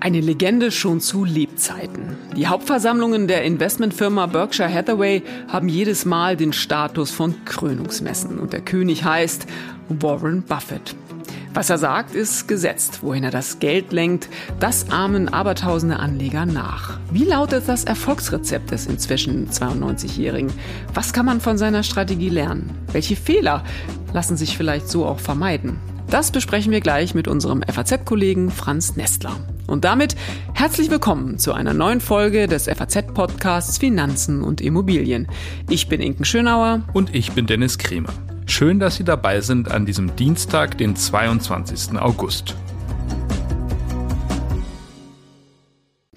Eine Legende schon zu Lebzeiten. Die Hauptversammlungen der Investmentfirma Berkshire Hathaway haben jedes Mal den Status von Krönungsmessen und der König heißt Warren Buffett. Was er sagt, ist gesetzt. Wohin er das Geld lenkt, das ahmen abertausende Anleger nach. Wie lautet das Erfolgsrezept des inzwischen 92-Jährigen? Was kann man von seiner Strategie lernen? Welche Fehler lassen sich vielleicht so auch vermeiden? Das besprechen wir gleich mit unserem FAZ-Kollegen Franz Nestler. Und damit herzlich willkommen zu einer neuen Folge des FAZ-Podcasts Finanzen und Immobilien. Ich bin Inken Schönauer. Und ich bin Dennis Kremer. Schön, dass Sie dabei sind an diesem Dienstag, den 22. August.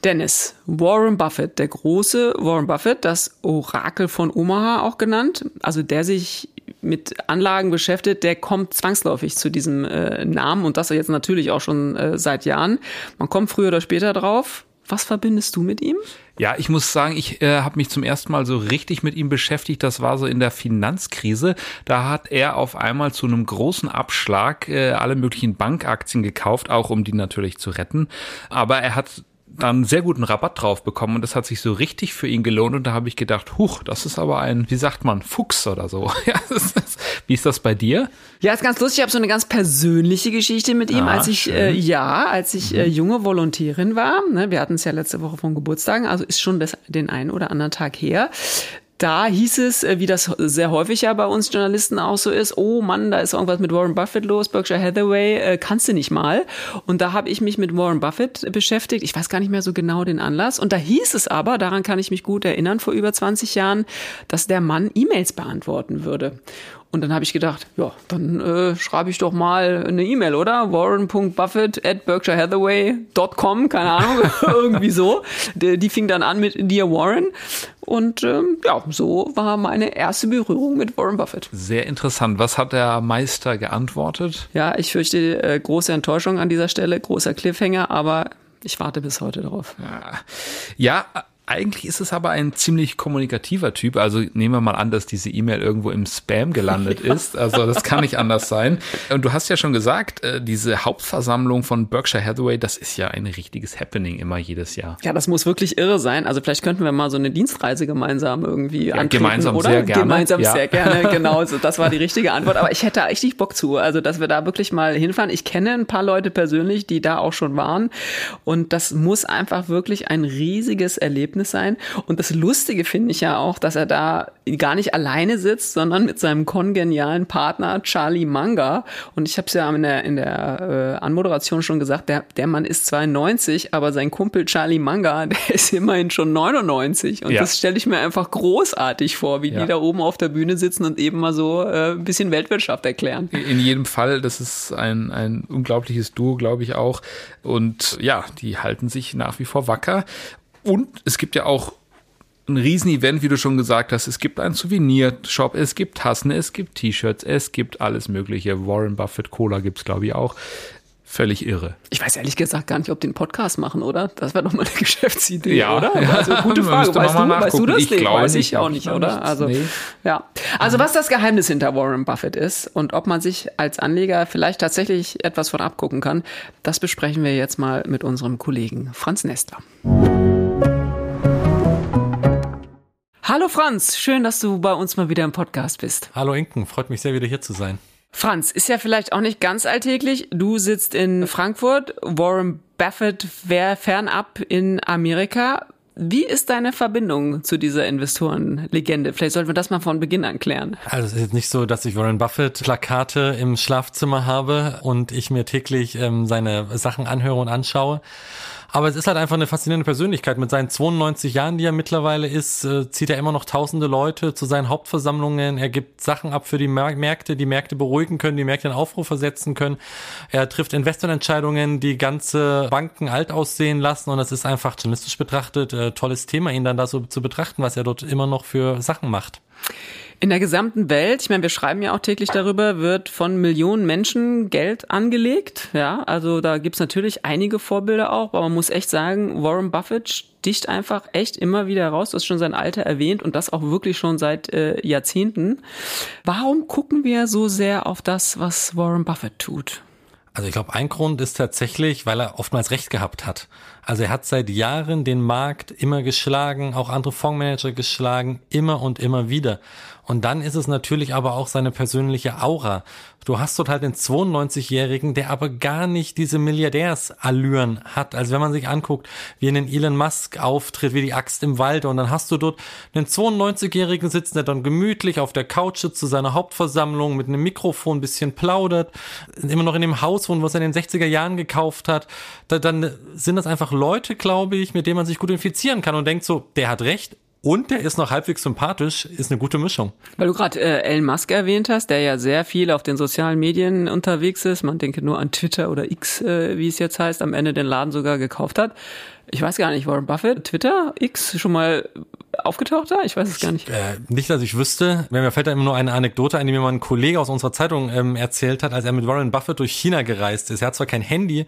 Dennis, Warren Buffett, der große Warren Buffett, das Orakel von Omaha auch genannt, also der sich mit Anlagen beschäftigt, der kommt zwangsläufig zu diesem äh, Namen und das jetzt natürlich auch schon äh, seit Jahren. Man kommt früher oder später drauf. Was verbindest du mit ihm? Ja, ich muss sagen, ich äh, habe mich zum ersten Mal so richtig mit ihm beschäftigt. Das war so in der Finanzkrise. Da hat er auf einmal zu einem großen Abschlag äh, alle möglichen Bankaktien gekauft, auch um die natürlich zu retten. Aber er hat dann sehr guten Rabatt drauf bekommen und das hat sich so richtig für ihn gelohnt und da habe ich gedacht, huch, das ist aber ein, wie sagt man, Fuchs oder so. Ja, ist, wie ist das bei dir? Ja, ist ganz lustig. Ich habe so eine ganz persönliche Geschichte mit ihm, ah, als ich äh, ja, als ich äh, junge Volontärin war. Ne, wir hatten es ja letzte Woche von Geburtstagen, also ist schon das, den einen oder anderen Tag her da hieß es, äh, wie das sehr häufig ja bei uns Journalisten auch so ist, oh Mann, da ist irgendwas mit Warren Buffett los, Berkshire Hathaway, äh, kannst du nicht mal. Und da habe ich mich mit Warren Buffett beschäftigt. Ich weiß gar nicht mehr so genau den Anlass. Und da hieß es aber, daran kann ich mich gut erinnern, vor über 20 Jahren, dass der Mann E-Mails beantworten würde. Und dann habe ich gedacht, ja, dann äh, schreibe ich doch mal eine E-Mail, oder? Warren.buffett at berkshirehathaway.com, keine Ahnung, irgendwie so. Die, die, fing dann an mit Dear Warren. Und ähm, ja, so war meine erste Berührung mit Warren Buffett. Sehr interessant. Was hat der Meister geantwortet? Ja, ich fürchte äh, große Enttäuschung an dieser Stelle, großer Cliffhanger, aber ich warte bis heute darauf. Ja, ja eigentlich ist es aber ein ziemlich kommunikativer Typ. Also nehmen wir mal an, dass diese E-Mail irgendwo im Spam gelandet ist. Also das kann nicht anders sein. Und du hast ja schon gesagt, äh, diese Hauptversammlung von Berkshire Hathaway, das ist ja ein richtiges Happening immer jedes Jahr. Ja, das muss wirklich irre sein. Also vielleicht könnten wir mal so eine Dienstreise gemeinsam irgendwie ja, antreten, gemeinsam oder? sehr gerne. Gemeinsam ja. sehr gerne, genau. So, das war die richtige Antwort. Aber ich hätte richtig Bock zu. Also, dass wir da wirklich mal hinfahren. Ich kenne ein paar Leute persönlich, die da auch schon waren. Und das muss einfach wirklich ein riesiges Erlebnis Erlebnis sein. Und das Lustige finde ich ja auch, dass er da gar nicht alleine sitzt, sondern mit seinem kongenialen Partner Charlie Manga. Und ich habe es ja in der, in der äh, Anmoderation schon gesagt, der, der Mann ist 92, aber sein Kumpel Charlie Manga, der ist immerhin schon 99. Und ja. das stelle ich mir einfach großartig vor, wie ja. die da oben auf der Bühne sitzen und eben mal so äh, ein bisschen Weltwirtschaft erklären. In jedem Fall, das ist ein, ein unglaubliches Duo, glaube ich auch. Und ja, die halten sich nach wie vor wacker. Und es gibt ja auch ein Riesenevent, wie du schon gesagt hast. Es gibt einen Souvenirshop, es gibt Tassen, es gibt T-Shirts, es gibt alles Mögliche. Warren Buffett Cola gibt's glaube ich, auch. Völlig irre. Ich weiß ehrlich gesagt gar nicht, ob die einen Podcast machen, oder? Das wäre doch mal eine Geschäftsidee, ja, oder? Ja. Also gute Frage. Weißt du, weißt du das? Ich nee, weiß ich nicht, auch nicht, oder? Also, nee. ja. Also, was das Geheimnis hinter Warren Buffett ist und ob man sich als Anleger vielleicht tatsächlich etwas von abgucken kann, das besprechen wir jetzt mal mit unserem Kollegen Franz Nestler. Hallo Franz, schön, dass du bei uns mal wieder im Podcast bist. Hallo Inken, freut mich sehr, wieder hier zu sein. Franz, ist ja vielleicht auch nicht ganz alltäglich. Du sitzt in Frankfurt, Warren Buffett wäre fernab in Amerika. Wie ist deine Verbindung zu dieser Investorenlegende? Vielleicht sollten wir das mal von Beginn an klären. Also es ist jetzt nicht so, dass ich Warren Buffett Plakate im Schlafzimmer habe und ich mir täglich ähm, seine Sachen anhöre und anschaue. Aber es ist halt einfach eine faszinierende Persönlichkeit. Mit seinen 92 Jahren, die er mittlerweile ist, äh, zieht er immer noch tausende Leute zu seinen Hauptversammlungen. Er gibt Sachen ab für die Märkte, die Märkte beruhigen können, die Märkte in Aufruhr versetzen können. Er trifft Investmententscheidungen, die ganze Banken alt aussehen lassen. Und es ist einfach journalistisch betrachtet äh, tolles Thema, ihn dann da so zu betrachten, was er dort immer noch für Sachen macht. In der gesamten Welt, ich meine, wir schreiben ja auch täglich darüber, wird von Millionen Menschen Geld angelegt. Ja, also da gibt's natürlich einige Vorbilder auch, aber man muss echt sagen, Warren Buffett sticht einfach echt immer wieder raus. Du hast schon sein Alter erwähnt und das auch wirklich schon seit äh, Jahrzehnten. Warum gucken wir so sehr auf das, was Warren Buffett tut? Also ich glaube, ein Grund ist tatsächlich, weil er oftmals recht gehabt hat. Also er hat seit Jahren den Markt immer geschlagen, auch andere Fondsmanager geschlagen, immer und immer wieder. Und dann ist es natürlich aber auch seine persönliche Aura. Du hast dort halt den 92-Jährigen, der aber gar nicht diese Milliardärsallüren hat. Also wenn man sich anguckt, wie in den Elon Musk auftritt, wie die Axt im Wald, und dann hast du dort einen 92-Jährigen sitzen, der dann gemütlich auf der Couch sitzt zu seiner Hauptversammlung mit einem Mikrofon ein bisschen plaudert, immer noch in dem Haus wohnt, was er in den 60er Jahren gekauft hat. Da, dann sind das einfach Leute, glaube ich, mit denen man sich gut infizieren kann und denkt so, der hat recht, und der ist noch halbwegs sympathisch, ist eine gute Mischung. Weil du gerade äh, Elon Musk erwähnt hast, der ja sehr viel auf den sozialen Medien unterwegs ist. Man denke nur an Twitter oder X, äh, wie es jetzt heißt, am Ende den Laden sogar gekauft hat. Ich weiß gar nicht, Warren Buffett, Twitter, X schon mal aufgetaucht da? Ich weiß es gar nicht. Äh, nicht, dass ich wüsste. Mir fällt da immer nur eine Anekdote ein, die mir mal ein Kollege aus unserer Zeitung ähm, erzählt hat, als er mit Warren Buffett durch China gereist ist. Er hat zwar kein Handy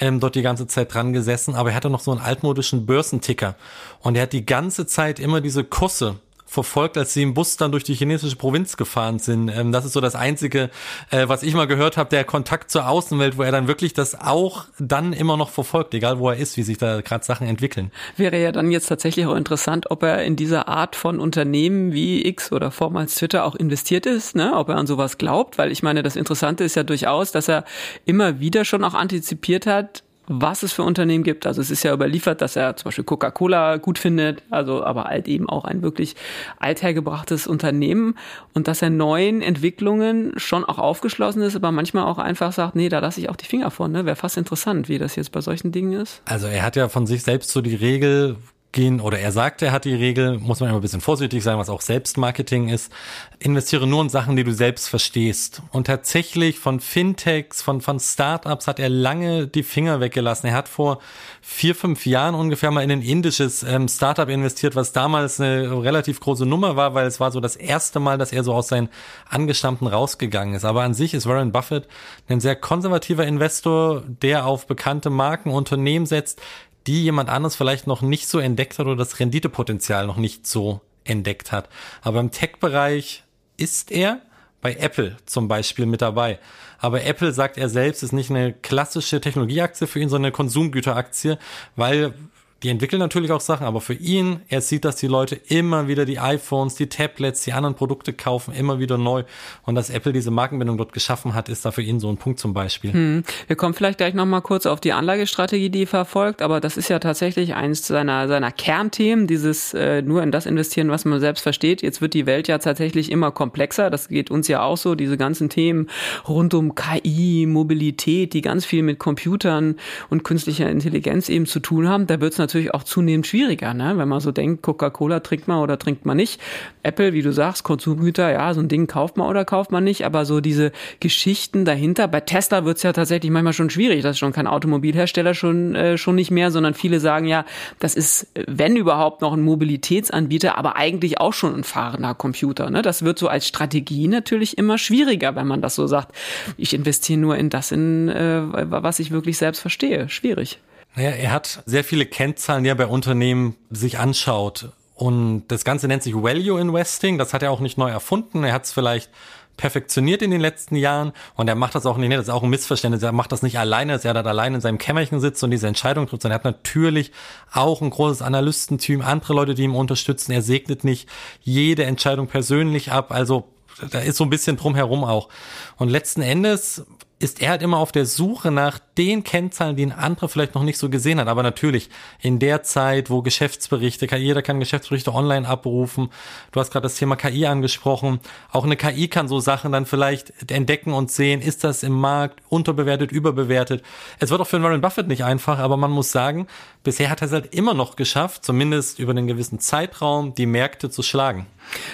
ähm, dort die ganze Zeit dran gesessen, aber er hatte noch so einen altmodischen Börsenticker. Und er hat die ganze Zeit immer diese Kusse verfolgt, als sie im Bus dann durch die chinesische Provinz gefahren sind. Ähm, das ist so das Einzige, äh, was ich mal gehört habe, der Kontakt zur Außenwelt, wo er dann wirklich das auch dann immer noch verfolgt, egal wo er ist, wie sich da gerade Sachen entwickeln. Wäre ja dann jetzt tatsächlich auch interessant, ob er in dieser Art von Unternehmen wie X oder vormals Twitter auch investiert ist, ne? ob er an sowas glaubt, weil ich meine, das Interessante ist ja durchaus, dass er immer wieder schon auch antizipiert hat, was es für Unternehmen gibt. Also es ist ja überliefert, dass er zum Beispiel Coca-Cola gut findet, also aber halt eben auch ein wirklich althergebrachtes Unternehmen und dass er neuen Entwicklungen schon auch aufgeschlossen ist, aber manchmal auch einfach sagt, nee, da lasse ich auch die Finger von. Ne? Wäre fast interessant, wie das jetzt bei solchen Dingen ist. Also er hat ja von sich selbst so die Regel, gehen, oder er sagt, er hat die Regel, muss man immer ein bisschen vorsichtig sein, was auch Selbstmarketing ist, investiere nur in Sachen, die du selbst verstehst. Und tatsächlich von Fintechs, von, von Startups hat er lange die Finger weggelassen. Er hat vor vier, fünf Jahren ungefähr mal in ein indisches ähm, Startup investiert, was damals eine relativ große Nummer war, weil es war so das erste Mal, dass er so aus seinen Angestammten rausgegangen ist. Aber an sich ist Warren Buffett ein sehr konservativer Investor, der auf bekannte Marken, Unternehmen setzt, die jemand anderes vielleicht noch nicht so entdeckt hat oder das Renditepotenzial noch nicht so entdeckt hat. Aber im Tech-Bereich ist er bei Apple zum Beispiel mit dabei. Aber Apple sagt er selbst, ist nicht eine klassische Technologieaktie für ihn, sondern eine Konsumgüteraktie, weil die entwickeln natürlich auch Sachen, aber für ihn, er sieht, dass die Leute immer wieder die iPhones, die Tablets, die anderen Produkte kaufen, immer wieder neu. Und dass Apple diese Markenbindung dort geschaffen hat, ist da für ihn so ein Punkt zum Beispiel. Hm. Wir kommen vielleicht gleich nochmal kurz auf die Anlagestrategie, die er verfolgt, aber das ist ja tatsächlich eins seiner, seiner Kernthemen, dieses äh, nur in das investieren, was man selbst versteht. Jetzt wird die Welt ja tatsächlich immer komplexer. Das geht uns ja auch so, diese ganzen Themen rund um KI, Mobilität, die ganz viel mit Computern und künstlicher Intelligenz eben zu tun haben. Da wird es natürlich natürlich auch zunehmend schwieriger, ne? wenn man so denkt, Coca-Cola trinkt man oder trinkt man nicht. Apple, wie du sagst, Konsumgüter, ja, so ein Ding kauft man oder kauft man nicht, aber so diese Geschichten dahinter, bei Tesla wird's ja tatsächlich manchmal schon schwierig, das ist schon kein Automobilhersteller schon, äh, schon nicht mehr, sondern viele sagen ja, das ist, wenn überhaupt noch ein Mobilitätsanbieter, aber eigentlich auch schon ein fahrender Computer. Ne? Das wird so als Strategie natürlich immer schwieriger, wenn man das so sagt. Ich investiere nur in das, in äh, was ich wirklich selbst verstehe. Schwierig. Naja, er hat sehr viele Kennzahlen, die er bei Unternehmen sich anschaut. Und das Ganze nennt sich Value Investing. Das hat er auch nicht neu erfunden. Er hat es vielleicht perfektioniert in den letzten Jahren und er macht das auch nicht, das ist auch ein Missverständnis, er macht das nicht alleine, dass er da alleine in seinem Kämmerchen sitzt und diese Entscheidung trifft, sondern er hat natürlich auch ein großes Analystenteam, andere Leute, die ihm unterstützen. Er segnet nicht jede Entscheidung persönlich ab, also da ist so ein bisschen drumherum auch. Und letzten Endes ist er halt immer auf der Suche nach den Kennzahlen, die ein anderer vielleicht noch nicht so gesehen hat. Aber natürlich, in der Zeit, wo Geschäftsberichte, jeder kann Geschäftsberichte online abrufen. Du hast gerade das Thema KI angesprochen. Auch eine KI kann so Sachen dann vielleicht entdecken und sehen, ist das im Markt unterbewertet, überbewertet. Es wird auch für Warren Buffett nicht einfach, aber man muss sagen, bisher hat er es halt immer noch geschafft, zumindest über einen gewissen Zeitraum, die Märkte zu schlagen.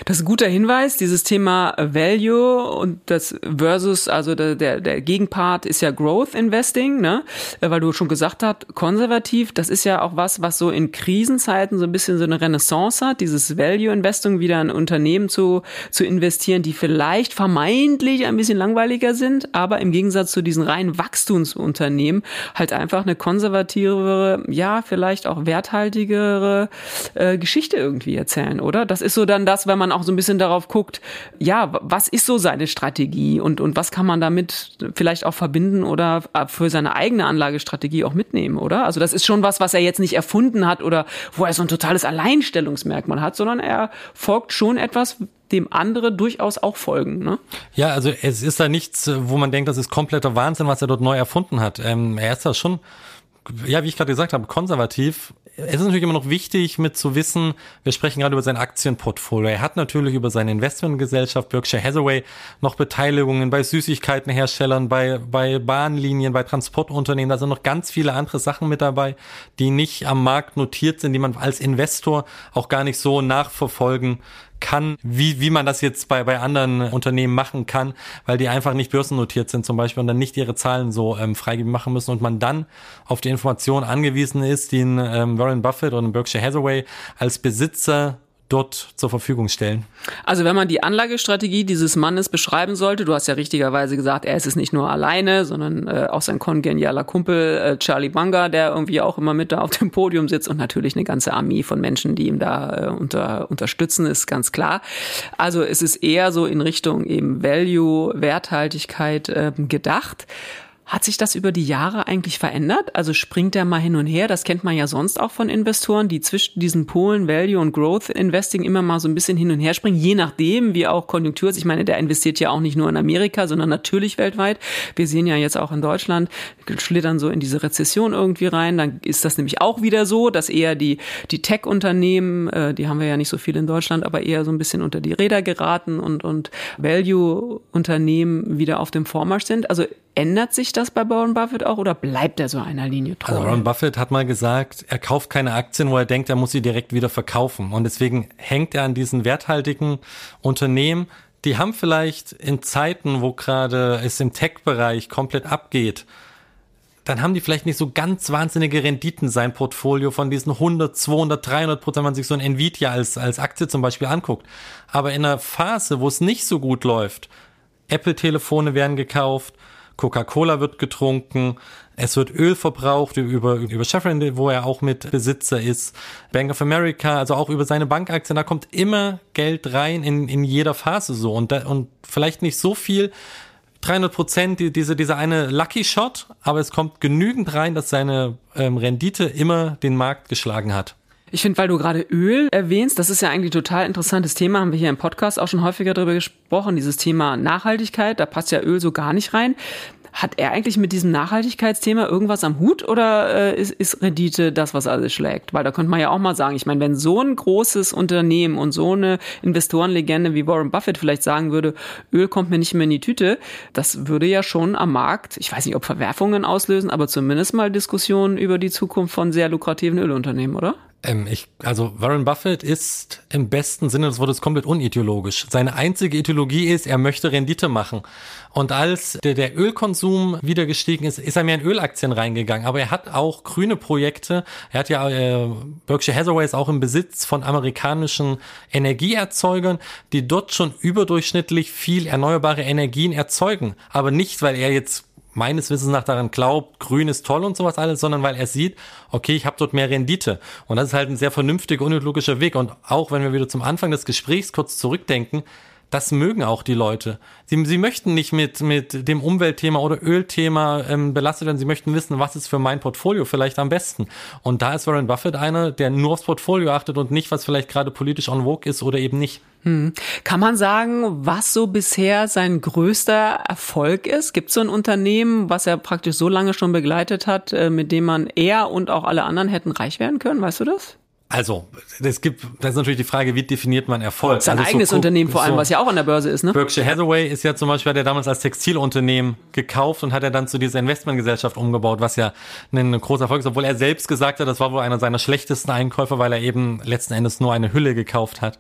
Das ist ein guter Hinweis. Dieses Thema Value und das versus, also der, der, der Gegenpart ist ja Growth Investing, ne? Weil du schon gesagt hast, konservativ, das ist ja auch was, was so in Krisenzeiten so ein bisschen so eine Renaissance hat, dieses Value Investing wieder in Unternehmen zu, zu investieren, die vielleicht vermeintlich ein bisschen langweiliger sind, aber im Gegensatz zu diesen reinen Wachstumsunternehmen halt einfach eine konservativere, ja, vielleicht auch werthaltigere äh, Geschichte irgendwie erzählen, oder? Das ist so dann das, wenn man auch so ein bisschen darauf guckt, ja, was ist so seine Strategie und, und was kann man damit vielleicht auch verbinden oder für seine eigene Anlagestrategie auch mitnehmen, oder? Also das ist schon was, was er jetzt nicht erfunden hat oder wo er so ein totales Alleinstellungsmerkmal hat, sondern er folgt schon etwas, dem andere durchaus auch folgen. Ne? Ja, also es ist da nichts, wo man denkt, das ist kompletter Wahnsinn, was er dort neu erfunden hat. Ähm, er ist da schon ja, wie ich gerade gesagt habe, konservativ. Es ist natürlich immer noch wichtig, mit zu wissen, wir sprechen gerade über sein Aktienportfolio. Er hat natürlich über seine Investmentgesellschaft Berkshire Hathaway noch Beteiligungen bei Süßigkeitenherstellern, bei, bei Bahnlinien, bei Transportunternehmen. Da sind noch ganz viele andere Sachen mit dabei, die nicht am Markt notiert sind, die man als Investor auch gar nicht so nachverfolgen kann, wie, wie man das jetzt bei, bei anderen Unternehmen machen kann, weil die einfach nicht börsennotiert sind zum Beispiel und dann nicht ihre Zahlen so ähm, freigeben machen müssen und man dann auf die Informationen angewiesen ist, die ein ähm, Warren Buffett oder ein Berkshire Hathaway als Besitzer dort zur Verfügung stellen? Also wenn man die Anlagestrategie dieses Mannes beschreiben sollte, du hast ja richtigerweise gesagt, er ist es nicht nur alleine, sondern äh, auch sein kongenialer Kumpel äh, Charlie Banga, der irgendwie auch immer mit da auf dem Podium sitzt und natürlich eine ganze Armee von Menschen, die ihm da äh, unter, unterstützen, ist ganz klar. Also es ist eher so in Richtung eben Value, Werthaltigkeit äh, gedacht. Hat sich das über die Jahre eigentlich verändert? Also springt er mal hin und her? Das kennt man ja sonst auch von Investoren, die zwischen diesen Polen Value und Growth Investing immer mal so ein bisschen hin und her springen, je nachdem, wie auch Konjunktur ist. Ich meine, der investiert ja auch nicht nur in Amerika, sondern natürlich weltweit. Wir sehen ja jetzt auch in Deutschland, schlittern so in diese Rezession irgendwie rein. Dann ist das nämlich auch wieder so, dass eher die, die Tech-Unternehmen, äh, die haben wir ja nicht so viel in Deutschland, aber eher so ein bisschen unter die Räder geraten und, und Value-Unternehmen wieder auf dem Vormarsch sind. Also Ändert sich das bei Warren Buffett auch oder bleibt er so einer Linie treu? Also Warren Buffett hat mal gesagt, er kauft keine Aktien, wo er denkt, er muss sie direkt wieder verkaufen. Und deswegen hängt er an diesen werthaltigen Unternehmen. Die haben vielleicht in Zeiten, wo gerade es im Tech-Bereich komplett abgeht, dann haben die vielleicht nicht so ganz wahnsinnige Renditen sein Portfolio von diesen 100, 200, 300 Prozent, wenn man sich so ein Nvidia als, als Aktie zum Beispiel anguckt. Aber in einer Phase, wo es nicht so gut läuft, Apple-Telefone werden gekauft, Coca-Cola wird getrunken, es wird Öl verbraucht über, über Chevron, wo er auch mit Besitzer ist, Bank of America, also auch über seine Bankaktien, da kommt immer Geld rein in, in jeder Phase so und, da, und vielleicht nicht so viel, 300 Prozent, die, diese, diese eine Lucky Shot, aber es kommt genügend rein, dass seine ähm, Rendite immer den Markt geschlagen hat. Ich finde, weil du gerade Öl erwähnst, das ist ja eigentlich ein total interessantes Thema, haben wir hier im Podcast auch schon häufiger darüber gesprochen, dieses Thema Nachhaltigkeit, da passt ja Öl so gar nicht rein. Hat er eigentlich mit diesem Nachhaltigkeitsthema irgendwas am Hut oder äh, ist, ist Rendite das, was alles schlägt? Weil da könnte man ja auch mal sagen, ich meine, wenn so ein großes Unternehmen und so eine Investorenlegende wie Warren Buffett vielleicht sagen würde, Öl kommt mir nicht mehr in die Tüte, das würde ja schon am Markt, ich weiß nicht, ob Verwerfungen auslösen, aber zumindest mal Diskussionen über die Zukunft von sehr lukrativen Ölunternehmen, oder? Ähm, ich, also Warren Buffett ist im besten Sinne des Wortes komplett unideologisch. Seine einzige Ideologie ist, er möchte Rendite machen. Und als der, der Ölkonsum wieder gestiegen ist, ist er mehr in Ölaktien reingegangen. Aber er hat auch grüne Projekte. Er hat ja äh, Berkshire Hathaway ist auch im Besitz von amerikanischen Energieerzeugern, die dort schon überdurchschnittlich viel erneuerbare Energien erzeugen. Aber nicht, weil er jetzt meines Wissens nach daran glaubt, grün ist toll und sowas alles, sondern weil er sieht, okay, ich habe dort mehr Rendite. Und das ist halt ein sehr vernünftiger, unlogischer Weg. Und auch wenn wir wieder zum Anfang des Gesprächs kurz zurückdenken, das mögen auch die Leute. Sie, sie möchten nicht mit, mit dem Umweltthema oder Ölthema ähm, belastet werden. Sie möchten wissen, was ist für mein Portfolio vielleicht am besten. Und da ist Warren Buffett einer, der nur aufs Portfolio achtet und nicht, was vielleicht gerade politisch on vogue ist oder eben nicht. Hm. Kann man sagen, was so bisher sein größter Erfolg ist? Gibt es so ein Unternehmen, was er praktisch so lange schon begleitet hat, äh, mit dem man er und auch alle anderen hätten reich werden können? Weißt du das? Also, es gibt, das ist natürlich die Frage, wie definiert man Erfolg? Sein also eigenes so, Unternehmen vor allem, so, was ja auch an der Börse ist, ne? Berkshire Hathaway ist ja zum Beispiel, hat er damals als Textilunternehmen gekauft und hat er dann zu dieser Investmentgesellschaft umgebaut, was ja ein großer Erfolg ist, obwohl er selbst gesagt hat, das war wohl einer seiner schlechtesten Einkäufe, weil er eben letzten Endes nur eine Hülle gekauft hat.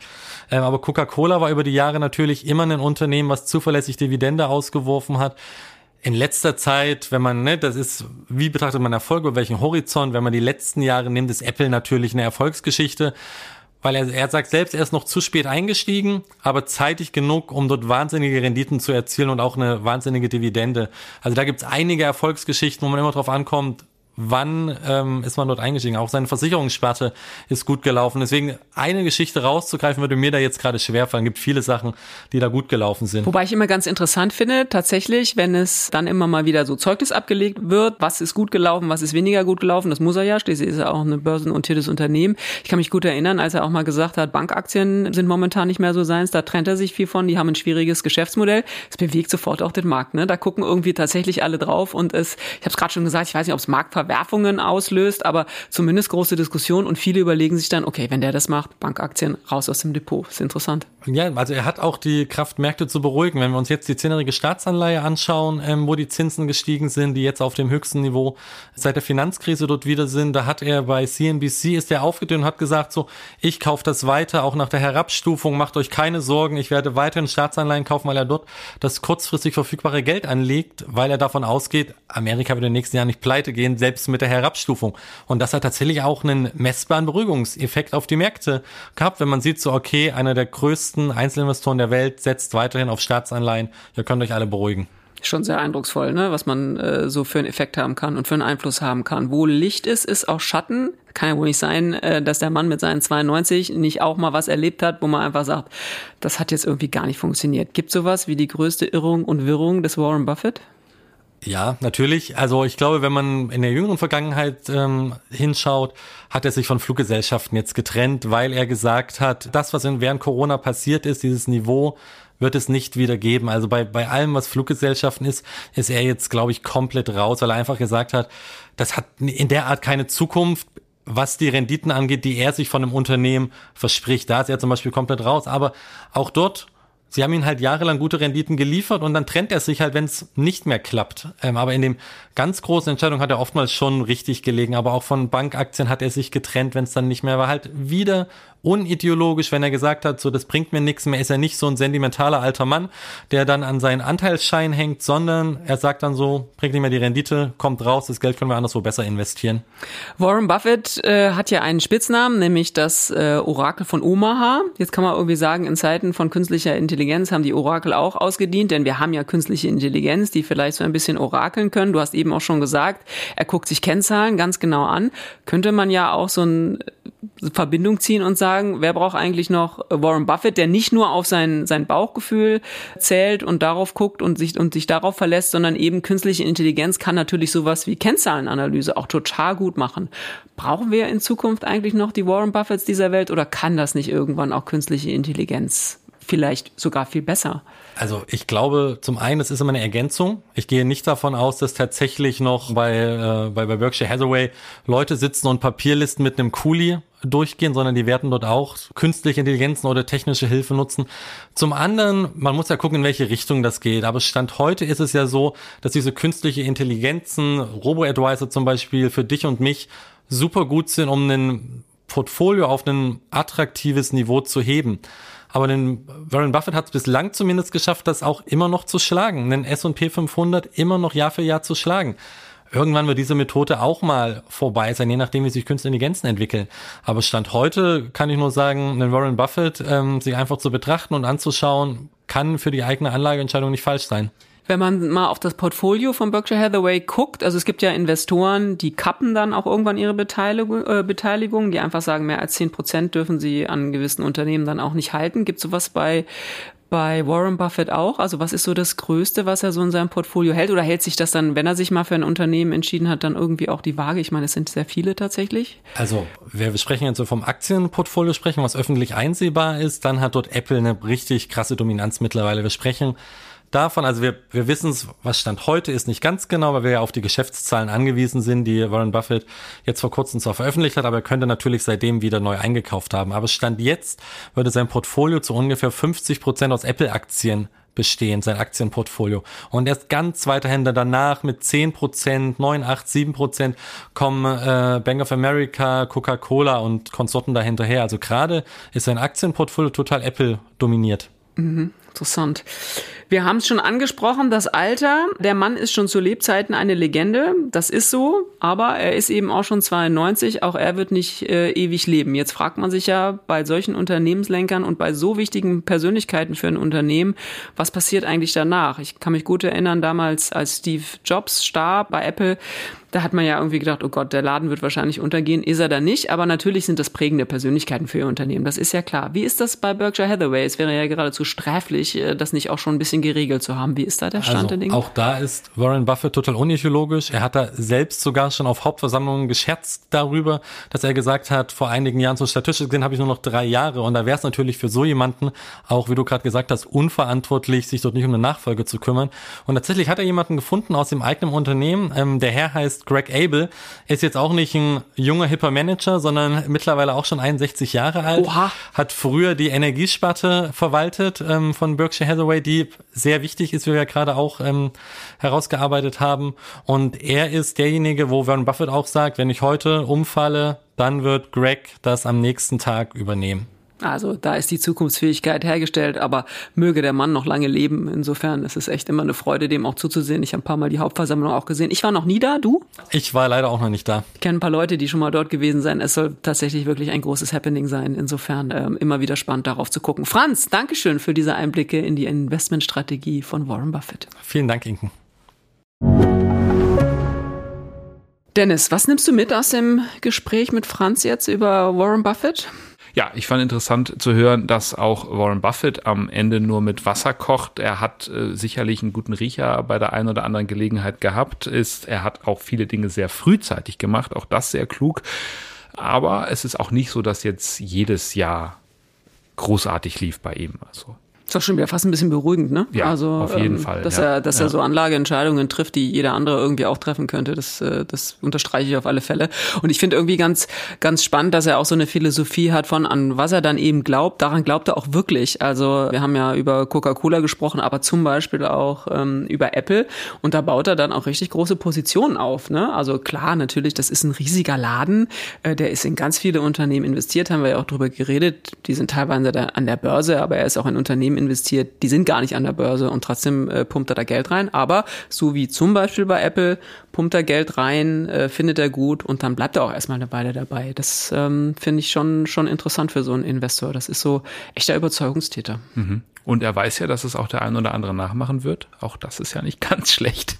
Ähm, aber Coca-Cola war über die Jahre natürlich immer ein Unternehmen, was zuverlässig Dividende ausgeworfen hat in letzter Zeit, wenn man, ne, das ist, wie betrachtet man Erfolg, über welchen Horizont, wenn man die letzten Jahre nimmt, ist Apple natürlich eine Erfolgsgeschichte, weil er, er sagt selbst, er ist noch zu spät eingestiegen, aber zeitig genug, um dort wahnsinnige Renditen zu erzielen und auch eine wahnsinnige Dividende. Also da gibt's einige Erfolgsgeschichten, wo man immer drauf ankommt, wann ähm, ist man dort eingestiegen. Auch seine Versicherungssparte ist gut gelaufen. Deswegen eine Geschichte rauszugreifen, würde mir da jetzt gerade schwerfallen. Es gibt viele Sachen, die da gut gelaufen sind. Wobei ich immer ganz interessant finde, tatsächlich, wenn es dann immer mal wieder so Zeugnis abgelegt wird, was ist gut gelaufen, was ist weniger gut gelaufen, das muss er ja, schließlich ist er auch ein börsennotiertes Unternehmen. Ich kann mich gut erinnern, als er auch mal gesagt hat, Bankaktien sind momentan nicht mehr so seins, da trennt er sich viel von, die haben ein schwieriges Geschäftsmodell. Es bewegt sofort auch den Markt. Ne? Da gucken irgendwie tatsächlich alle drauf und es, ich habe es gerade schon gesagt, ich weiß nicht, ob es Marktverwertung Verwerfungen auslöst, aber zumindest große Diskussion und viele überlegen sich dann, okay, wenn der das macht, Bankaktien raus aus dem Depot. Ist interessant. Ja, also er hat auch die Kraft, Märkte zu beruhigen. Wenn wir uns jetzt die zehnjährige Staatsanleihe anschauen, ähm, wo die Zinsen gestiegen sind, die jetzt auf dem höchsten Niveau seit der Finanzkrise dort wieder sind, da hat er bei CNBC ist er aufgedünnt und hat gesagt so, ich kaufe das weiter, auch nach der Herabstufung, macht euch keine Sorgen, ich werde weiterhin Staatsanleihen kaufen, weil er dort das kurzfristig verfügbare Geld anlegt, weil er davon ausgeht, Amerika wird in den nächsten Jahren nicht pleite gehen, selbst selbst mit der Herabstufung. Und das hat tatsächlich auch einen messbaren Beruhigungseffekt auf die Märkte gehabt, wenn man sieht, so okay, einer der größten Einzelinvestoren der Welt setzt weiterhin auf Staatsanleihen. Ihr könnt euch alle beruhigen. Schon sehr eindrucksvoll, ne? was man äh, so für einen Effekt haben kann und für einen Einfluss haben kann. Wo Licht ist, ist auch Schatten. Kann ja wohl nicht sein, äh, dass der Mann mit seinen 92 nicht auch mal was erlebt hat, wo man einfach sagt, das hat jetzt irgendwie gar nicht funktioniert. Gibt sowas wie die größte Irrung und Wirrung des Warren Buffett? Ja, natürlich. Also ich glaube, wenn man in der jüngeren Vergangenheit ähm, hinschaut, hat er sich von Fluggesellschaften jetzt getrennt, weil er gesagt hat, das, was während Corona passiert ist, dieses Niveau, wird es nicht wieder geben. Also bei, bei allem, was Fluggesellschaften ist, ist er jetzt, glaube ich, komplett raus, weil er einfach gesagt hat, das hat in der Art keine Zukunft was die Renditen angeht, die er sich von einem Unternehmen verspricht. Da ist er zum Beispiel komplett raus. Aber auch dort Sie haben ihn halt jahrelang gute Renditen geliefert und dann trennt er sich halt, wenn es nicht mehr klappt. Ähm, aber in dem ganz großen Entscheidung hat er oftmals schon richtig gelegen. Aber auch von Bankaktien hat er sich getrennt, wenn es dann nicht mehr war. Halt wieder unideologisch, wenn er gesagt hat, so das bringt mir nichts mehr, ist er nicht so ein sentimentaler alter Mann, der dann an seinen Anteilsschein hängt, sondern er sagt dann so, bringt nicht mehr die Rendite, kommt raus, das Geld können wir anderswo besser investieren. Warren Buffett äh, hat ja einen Spitznamen, nämlich das äh, Orakel von Omaha. Jetzt kann man irgendwie sagen, in Zeiten von künstlicher Intelligenz haben die Orakel auch ausgedient, denn wir haben ja künstliche Intelligenz, die vielleicht so ein bisschen orakeln können. Du hast eben auch schon gesagt, er guckt sich Kennzahlen ganz genau an. Könnte man ja auch so ein Verbindung ziehen und sagen, wer braucht eigentlich noch Warren Buffett, der nicht nur auf sein, sein Bauchgefühl zählt und darauf guckt und sich, und sich darauf verlässt, sondern eben künstliche Intelligenz kann natürlich sowas wie Kennzahlenanalyse auch total gut machen. Brauchen wir in Zukunft eigentlich noch die Warren Buffetts dieser Welt oder kann das nicht irgendwann auch künstliche Intelligenz vielleicht sogar viel besser. Also ich glaube, zum einen, es ist immer eine Ergänzung. Ich gehe nicht davon aus, dass tatsächlich noch bei, äh, bei, bei Berkshire Hathaway Leute sitzen und Papierlisten mit einem Kuli durchgehen, sondern die werden dort auch künstliche Intelligenzen oder technische Hilfe nutzen. Zum anderen, man muss ja gucken, in welche Richtung das geht. Aber Stand heute ist es ja so, dass diese künstliche Intelligenzen, Robo-Advisor zum Beispiel, für dich und mich super gut sind, um ein Portfolio auf ein attraktives Niveau zu heben. Aber den Warren Buffett hat es bislang zumindest geschafft, das auch immer noch zu schlagen, den S&P 500 immer noch Jahr für Jahr zu schlagen. Irgendwann wird diese Methode auch mal vorbei sein, je nachdem, wie sich Künstliche Intelligenzen entwickeln. Aber Stand heute kann ich nur sagen, den Warren Buffett ähm, sich einfach zu betrachten und anzuschauen, kann für die eigene Anlageentscheidung nicht falsch sein. Wenn man mal auf das Portfolio von Berkshire Hathaway guckt, also es gibt ja Investoren, die kappen dann auch irgendwann ihre Beteiligung, äh, Beteiligung die einfach sagen, mehr als zehn Prozent dürfen sie an gewissen Unternehmen dann auch nicht halten. Gibt sowas bei bei Warren Buffett auch? Also was ist so das Größte, was er so in seinem Portfolio hält? Oder hält sich das dann, wenn er sich mal für ein Unternehmen entschieden hat, dann irgendwie auch die Waage? Ich meine, es sind sehr viele tatsächlich. Also wir sprechen jetzt so vom Aktienportfolio sprechen, was öffentlich einsehbar ist. Dann hat dort Apple eine richtig krasse Dominanz mittlerweile. Wir sprechen davon, also wir, wir wissen es, was Stand heute ist, nicht ganz genau, weil wir ja auf die Geschäftszahlen angewiesen sind, die Warren Buffett jetzt vor kurzem zwar veröffentlicht hat, aber er könnte natürlich seitdem wieder neu eingekauft haben. Aber Stand jetzt würde sein Portfolio zu ungefähr 50 Prozent aus Apple-Aktien bestehen, sein Aktienportfolio. Und erst ganz weiter Hände danach mit 10 Prozent, 9, 8, 7 Prozent kommen äh, Bank of America, Coca-Cola und Konsorten dahinterher. Also gerade ist sein Aktienportfolio total Apple dominiert. Mhm, interessant. Wir haben es schon angesprochen, das Alter. Der Mann ist schon zu Lebzeiten eine Legende. Das ist so, aber er ist eben auch schon 92. Auch er wird nicht äh, ewig leben. Jetzt fragt man sich ja bei solchen Unternehmenslenkern und bei so wichtigen Persönlichkeiten für ein Unternehmen, was passiert eigentlich danach? Ich kann mich gut erinnern, damals als Steve Jobs starb bei Apple, da hat man ja irgendwie gedacht, oh Gott, der Laden wird wahrscheinlich untergehen. Ist er da nicht? Aber natürlich sind das prägende Persönlichkeiten für ihr Unternehmen. Das ist ja klar. Wie ist das bei Berkshire Hathaway? Es wäre ja geradezu sträflich, äh, das nicht auch schon ein bisschen geregelt zu haben. Wie ist da der Stand also, der Dinge? Auch da ist Warren Buffett total unideologisch. Er hat da selbst sogar schon auf Hauptversammlungen gescherzt darüber, dass er gesagt hat, vor einigen Jahren so statistisch gesehen habe ich nur noch drei Jahre. Und da wäre es natürlich für so jemanden, auch wie du gerade gesagt hast, unverantwortlich, sich dort nicht um eine Nachfolge zu kümmern. Und tatsächlich hat er jemanden gefunden aus dem eigenen Unternehmen. Ähm, der Herr heißt Greg Abel, ist jetzt auch nicht ein junger, hipper Manager, sondern mittlerweile auch schon 61 Jahre alt. Oha. Hat früher die Energiesparte verwaltet ähm, von Berkshire Hathaway, die sehr wichtig ist, wie wir ja gerade auch ähm, herausgearbeitet haben. Und er ist derjenige, wo Warren Buffett auch sagt, wenn ich heute umfalle, dann wird Greg das am nächsten Tag übernehmen. Also da ist die Zukunftsfähigkeit hergestellt, aber möge der Mann noch lange leben. Insofern ist es echt immer eine Freude, dem auch zuzusehen. Ich habe ein paar Mal die Hauptversammlung auch gesehen. Ich war noch nie da, du? Ich war leider auch noch nicht da. Ich kenne ein paar Leute, die schon mal dort gewesen sind. Es soll tatsächlich wirklich ein großes Happening sein. Insofern ähm, immer wieder spannend darauf zu gucken. Franz, Dankeschön für diese Einblicke in die Investmentstrategie von Warren Buffett. Vielen Dank, Inken. Dennis, was nimmst du mit aus dem Gespräch mit Franz jetzt über Warren Buffett? Ja, ich fand interessant zu hören, dass auch Warren Buffett am Ende nur mit Wasser kocht. Er hat äh, sicherlich einen guten Riecher bei der einen oder anderen Gelegenheit gehabt. Ist, er hat auch viele Dinge sehr frühzeitig gemacht, auch das sehr klug. Aber es ist auch nicht so, dass jetzt jedes Jahr großartig lief bei ihm. Also ist doch schon wieder fast ein bisschen beruhigend, ne? Ja, also, auf jeden ähm, Fall. Dass ja. er, dass ja. er so Anlageentscheidungen trifft, die jeder andere irgendwie auch treffen könnte. Das, äh, das unterstreiche ich auf alle Fälle. Und ich finde irgendwie ganz, ganz spannend, dass er auch so eine Philosophie hat von an was er dann eben glaubt. Daran glaubt er auch wirklich. Also wir haben ja über Coca-Cola gesprochen, aber zum Beispiel auch ähm, über Apple. Und da baut er dann auch richtig große Positionen auf. Ne? Also klar, natürlich, das ist ein riesiger Laden. Äh, der ist in ganz viele Unternehmen investiert, haben wir ja auch drüber geredet. Die sind teilweise da an der Börse, aber er ist auch ein Unternehmen investiert, die sind gar nicht an der Börse und trotzdem äh, pumpt er da Geld rein. Aber so wie zum Beispiel bei Apple, pumpt er Geld rein, äh, findet er gut und dann bleibt er auch erstmal eine Weile dabei. Das ähm, finde ich schon, schon interessant für so einen Investor. Das ist so echter Überzeugungstäter. Mhm. Und er weiß ja, dass es auch der ein oder andere nachmachen wird. Auch das ist ja nicht ganz schlecht.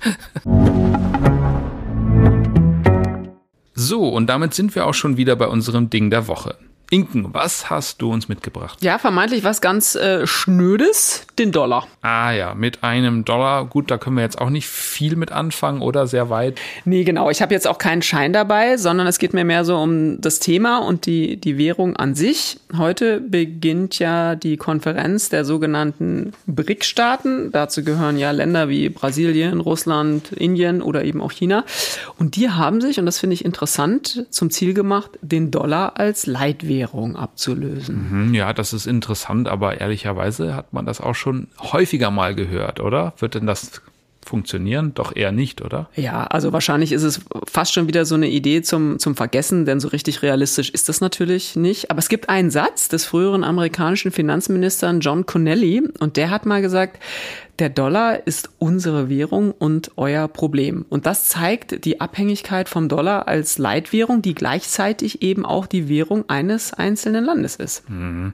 So, und damit sind wir auch schon wieder bei unserem Ding der Woche. Inken, was hast du uns mitgebracht? Ja, vermeintlich was ganz äh, Schnödes, den Dollar. Ah ja, mit einem Dollar. Gut, da können wir jetzt auch nicht viel mit anfangen oder sehr weit. Nee, genau. Ich habe jetzt auch keinen Schein dabei, sondern es geht mir mehr so um das Thema und die, die Währung an sich. Heute beginnt ja die Konferenz der sogenannten BRIC-Staaten. Dazu gehören ja Länder wie Brasilien, Russland, Indien oder eben auch China. Und die haben sich, und das finde ich interessant, zum Ziel gemacht, den Dollar als Leitwährung Währung abzulösen. Mhm, ja, das ist interessant, aber ehrlicherweise hat man das auch schon häufiger mal gehört, oder? Wird denn das funktionieren? Doch eher nicht, oder? Ja, also wahrscheinlich ist es fast schon wieder so eine Idee zum, zum Vergessen, denn so richtig realistisch ist das natürlich nicht. Aber es gibt einen Satz des früheren amerikanischen Finanzministers John Connelly und der hat mal gesagt, der Dollar ist unsere Währung und euer Problem. Und das zeigt die Abhängigkeit vom Dollar als Leitwährung, die gleichzeitig eben auch die Währung eines einzelnen Landes ist. Mhm.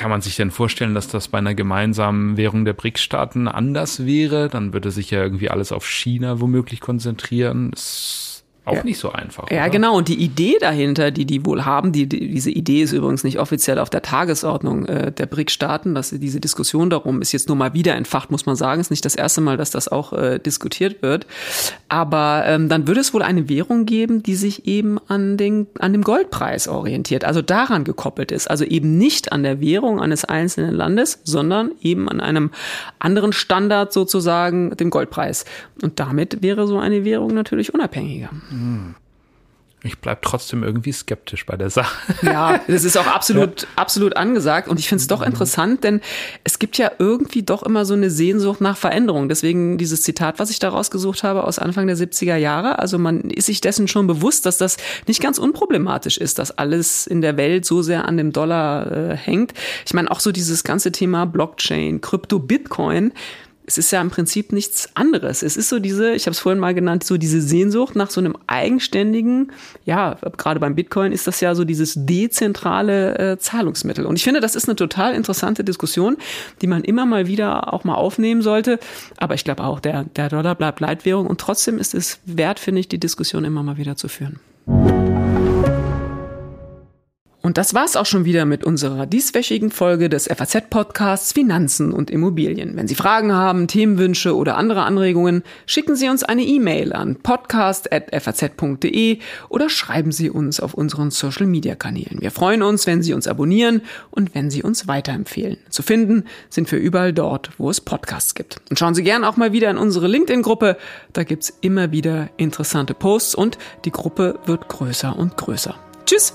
Kann man sich denn vorstellen, dass das bei einer gemeinsamen Währung der BRICS-Staaten anders wäre? Dann würde sich ja irgendwie alles auf China womöglich konzentrieren. Das auch ja. nicht so einfach. Ja, oder? genau. Und die Idee dahinter, die die wohl haben, die, die diese Idee ist übrigens nicht offiziell auf der Tagesordnung äh, der BRIC-Staaten, dass diese Diskussion darum ist jetzt nur mal wieder entfacht, muss man sagen. Ist nicht das erste Mal, dass das auch äh, diskutiert wird. Aber ähm, dann würde es wohl eine Währung geben, die sich eben an, den, an dem Goldpreis orientiert, also daran gekoppelt ist. Also eben nicht an der Währung eines einzelnen Landes, sondern eben an einem anderen Standard sozusagen, dem Goldpreis. Und damit wäre so eine Währung natürlich unabhängiger. Mhm ich bleib trotzdem irgendwie skeptisch bei der Sache. Ja, das ist auch absolut, ja. absolut angesagt. Und ich finde es doch interessant, denn es gibt ja irgendwie doch immer so eine Sehnsucht nach Veränderung. Deswegen dieses Zitat, was ich da rausgesucht habe aus Anfang der 70er Jahre. Also man ist sich dessen schon bewusst, dass das nicht ganz unproblematisch ist, dass alles in der Welt so sehr an dem Dollar äh, hängt. Ich meine, auch so dieses ganze Thema Blockchain, Krypto, Bitcoin es ist ja im Prinzip nichts anderes. Es ist so diese, ich habe es vorhin mal genannt, so diese Sehnsucht nach so einem eigenständigen, ja, gerade beim Bitcoin ist das ja so dieses dezentrale äh, Zahlungsmittel. Und ich finde, das ist eine total interessante Diskussion, die man immer mal wieder auch mal aufnehmen sollte. Aber ich glaube auch, der, der Dollar bleibt Leitwährung und trotzdem ist es wert, finde ich, die Diskussion immer mal wieder zu führen. Und das war's auch schon wieder mit unserer dieswöchigen Folge des FAZ-Podcasts Finanzen und Immobilien. Wenn Sie Fragen haben, Themenwünsche oder andere Anregungen, schicken Sie uns eine E-Mail an podcast.faz.de oder schreiben Sie uns auf unseren Social-Media-Kanälen. Wir freuen uns, wenn Sie uns abonnieren und wenn Sie uns weiterempfehlen. Zu finden sind wir überall dort, wo es Podcasts gibt. Und schauen Sie gern auch mal wieder in unsere LinkedIn-Gruppe. Da gibt's immer wieder interessante Posts und die Gruppe wird größer und größer. Tschüss!